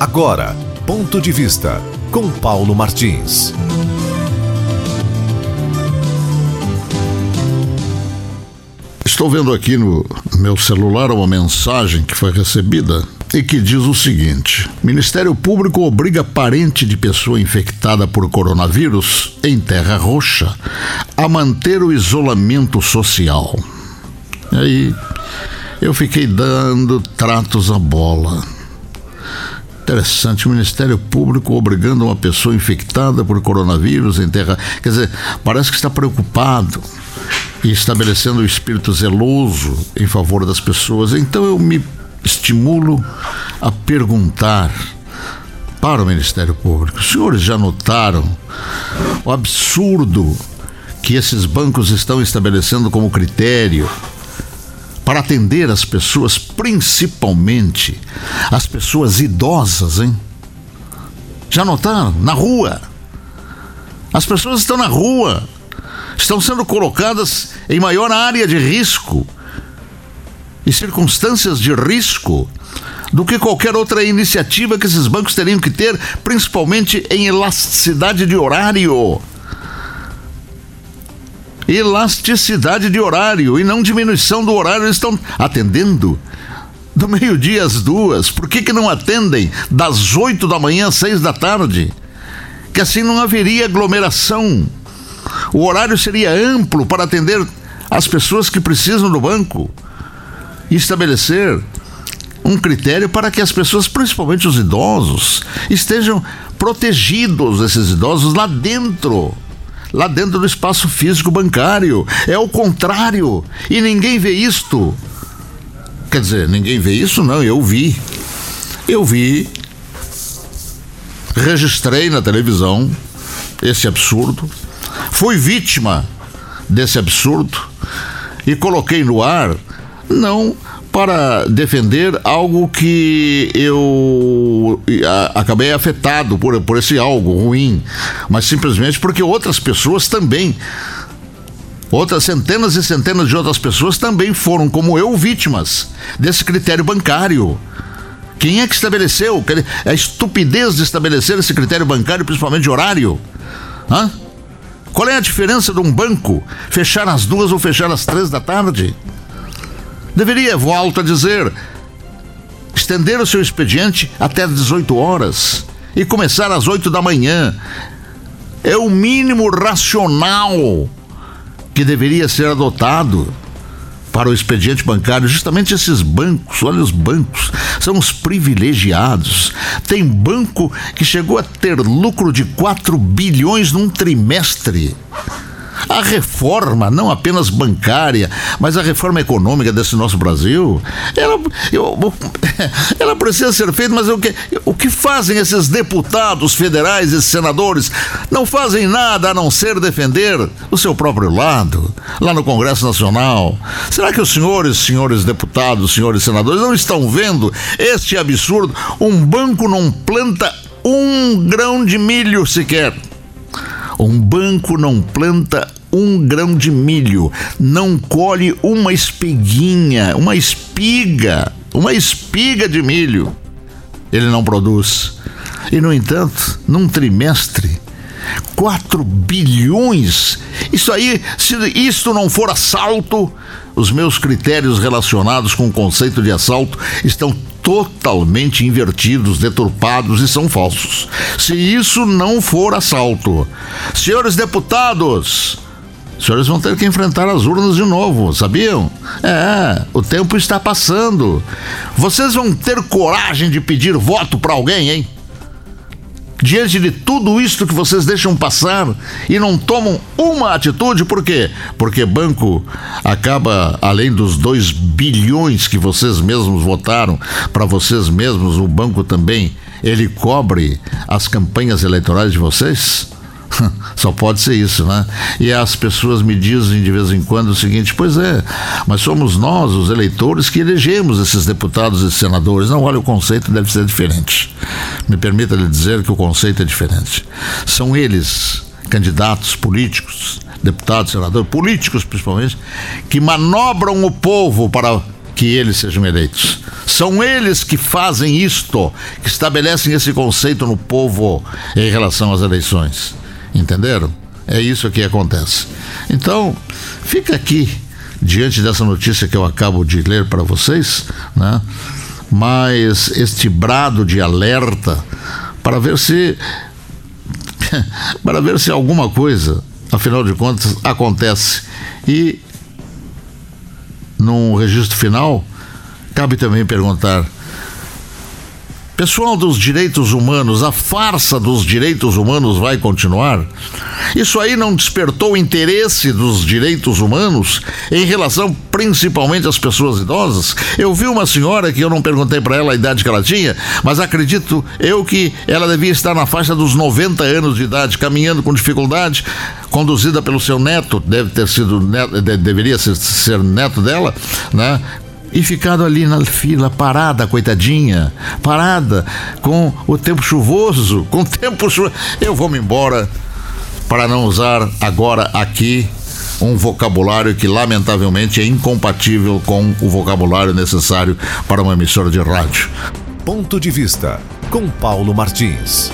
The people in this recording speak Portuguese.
Agora, ponto de vista com Paulo Martins. Estou vendo aqui no meu celular uma mensagem que foi recebida e que diz o seguinte: Ministério Público obriga parente de pessoa infectada por coronavírus em Terra Roxa a manter o isolamento social. E aí eu fiquei dando tratos à bola. Interessante, o Ministério Público obrigando uma pessoa infectada por coronavírus em terra. Quer dizer, parece que está preocupado e estabelecendo o um espírito zeloso em favor das pessoas. Então eu me estimulo a perguntar para o Ministério Público: os senhores já notaram o absurdo que esses bancos estão estabelecendo como critério para atender as pessoas, principalmente as pessoas idosas, hein? Já notaram? Na rua. As pessoas estão na rua, estão sendo colocadas em maior área de risco e circunstâncias de risco do que qualquer outra iniciativa que esses bancos teriam que ter, principalmente em elasticidade de horário. Elasticidade de horário e não diminuição do horário, eles estão atendendo do meio-dia às duas. Por que, que não atendem das oito da manhã às seis da tarde? Que assim não haveria aglomeração. O horário seria amplo para atender as pessoas que precisam do banco e estabelecer um critério para que as pessoas, principalmente os idosos, estejam protegidos, esses idosos, lá dentro. Lá dentro do espaço físico bancário. É o contrário. E ninguém vê isto. Quer dizer, ninguém vê isso? Não, eu vi. Eu vi. Registrei na televisão esse absurdo. Fui vítima desse absurdo e coloquei no ar, não para defender algo que eu acabei afetado por, por esse algo ruim, mas simplesmente porque outras pessoas também, outras centenas e centenas de outras pessoas também foram, como eu, vítimas desse critério bancário. Quem é que estabeleceu? A estupidez de estabelecer esse critério bancário, principalmente de horário? Hã? Qual é a diferença de um banco fechar às duas ou fechar às três da tarde? Deveria, volto a dizer, estender o seu expediente até às 18 horas e começar às 8 da manhã. É o mínimo racional que deveria ser adotado para o expediente bancário, justamente esses bancos, olha os bancos, são os privilegiados. Tem banco que chegou a ter lucro de 4 bilhões num trimestre. A reforma, não apenas bancária, mas a reforma econômica desse nosso Brasil, ela, eu, ela precisa ser feita, mas o que, o que fazem esses deputados federais e senadores? Não fazem nada a não ser defender o seu próprio lado, lá no Congresso Nacional. Será que os senhores, senhores deputados, senhores senadores, não estão vendo este absurdo? Um banco não planta um grão de milho sequer. Um banco não planta um grão de milho, não colhe uma espiguinha, uma espiga, uma espiga de milho. Ele não produz. E, no entanto, num trimestre, 4 bilhões. Isso aí, se isto não for assalto, os meus critérios relacionados com o conceito de assalto estão totalmente invertidos, deturpados e são falsos. Se isso não for assalto, senhores deputados, os senhores vão ter que enfrentar as urnas de novo, sabiam? É, o tempo está passando. Vocês vão ter coragem de pedir voto para alguém, hein? Diante de tudo isto que vocês deixam passar e não tomam uma atitude, por quê? Porque banco acaba, além dos 2 bilhões que vocês mesmos votaram para vocês mesmos, o banco também, ele cobre as campanhas eleitorais de vocês? Só pode ser isso, né? E as pessoas me dizem de vez em quando o seguinte: pois é, mas somos nós, os eleitores, que elegemos esses deputados e senadores. Não, olha, o conceito deve ser diferente. Me permita lhe dizer que o conceito é diferente. São eles, candidatos políticos, deputados, senadores, políticos principalmente, que manobram o povo para que eles sejam eleitos. São eles que fazem isto, que estabelecem esse conceito no povo em relação às eleições. Entenderam? É isso que acontece. Então, fica aqui, diante dessa notícia que eu acabo de ler para vocês, né? Mas este brado de alerta para ver se para ver se alguma coisa, afinal de contas, acontece. E no registro final, cabe também perguntar Pessoal dos direitos humanos, a farsa dos direitos humanos vai continuar? Isso aí não despertou o interesse dos direitos humanos em relação principalmente às pessoas idosas? Eu vi uma senhora que eu não perguntei para ela a idade que ela tinha, mas acredito eu que ela devia estar na faixa dos 90 anos de idade, caminhando com dificuldade, conduzida pelo seu neto, deve ter sido neto, deveria ser, neto dela, né? E ficado ali na fila, parada, coitadinha, parada, com o tempo chuvoso, com o tempo chuvoso. Eu vou me embora para não usar agora aqui um vocabulário que lamentavelmente é incompatível com o vocabulário necessário para uma emissora de rádio. Ponto de vista com Paulo Martins.